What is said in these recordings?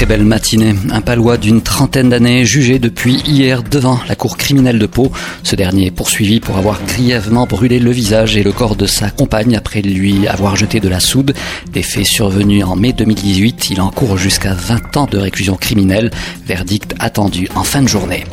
très belle matinée. Un palois d'une trentaine d'années jugé depuis hier devant la cour criminelle de Pau. Ce dernier est poursuivi pour avoir grièvement brûlé le visage et le corps de sa compagne après lui avoir jeté de la soude. Des faits survenus en mai 2018. Il encourt jusqu'à 20 ans de réclusion criminelle. Verdict attendu en fin de journée.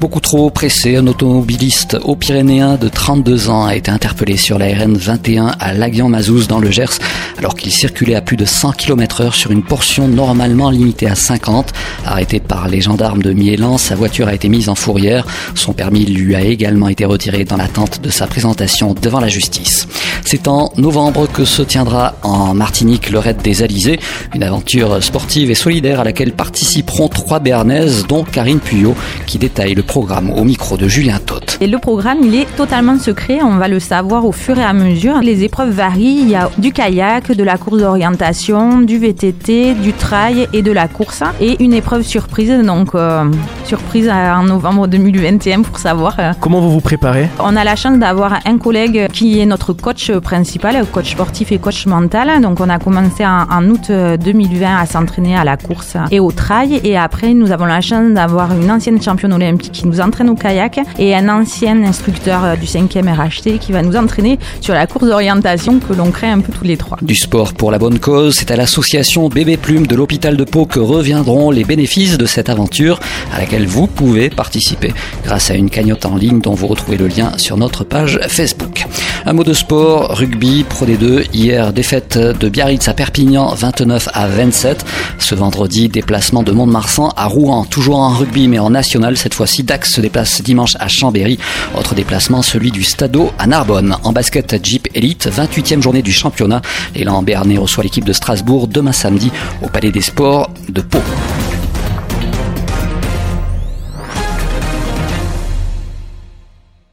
Beaucoup trop pressé, un automobiliste au Pyrénéen de 32 ans a été interpellé sur la RN 21 à Laguian-Mazouz dans le Gers alors qu'il circulait à plus de 100 km heure sur une portion normalement limitée à 50. Arrêté par les gendarmes de Miélan, sa voiture a été mise en fourrière. Son permis lui a également été retiré dans l'attente de sa présentation devant la justice. C'est en novembre que se tiendra en Martinique le Raid des Alizés, une aventure sportive et solidaire à laquelle participeront trois Béarnaises, dont Karine Puyot, qui détaille le programme au micro de Julien Toth. Et le programme, il est totalement secret, on va le savoir au fur et à mesure. Les épreuves varient, il y a du kayak, de la course d'orientation, du VTT, du trail et de la course. Et une épreuve surprise, donc euh, surprise en novembre 2021 pour savoir. Comment vous vous préparez? On a la chance d'avoir un collègue qui est notre coach principal, coach sportif et coach mental. Donc on a commencé en, août 2020 euh, à s'entraîner à la course et au trail. Et après, nous avons la chance d'avoir une ancienne championne olympique qui nous entraîne au kayak et un ancien instructeur du 5e RHT qui va nous entraîner sur la course d'orientation que l'on crée un peu tous les trois. Du sport pour la bonne cause, c'est à l'association Bébé Plume de l'hôpital de Pau que reviendront les bénéfices de cette aventure à laquelle vous pouvez participer grâce à une cagnotte en ligne dont vous retrouvez le lien sur notre page Facebook. Un mot de sport, rugby, Pro D2. Hier, défaite de Biarritz à Perpignan, 29 à 27. Ce vendredi, déplacement de Mont-de-Marsan à Rouen, toujours en rugby mais en national. Cette fois-ci, Dax se déplace dimanche à Chambéry. Autre déplacement, celui du Stadeau à Narbonne. En basket Jeep Elite, 28e journée du championnat. L'élan Béarnais reçoit l'équipe de Strasbourg demain samedi au Palais des Sports de Pau.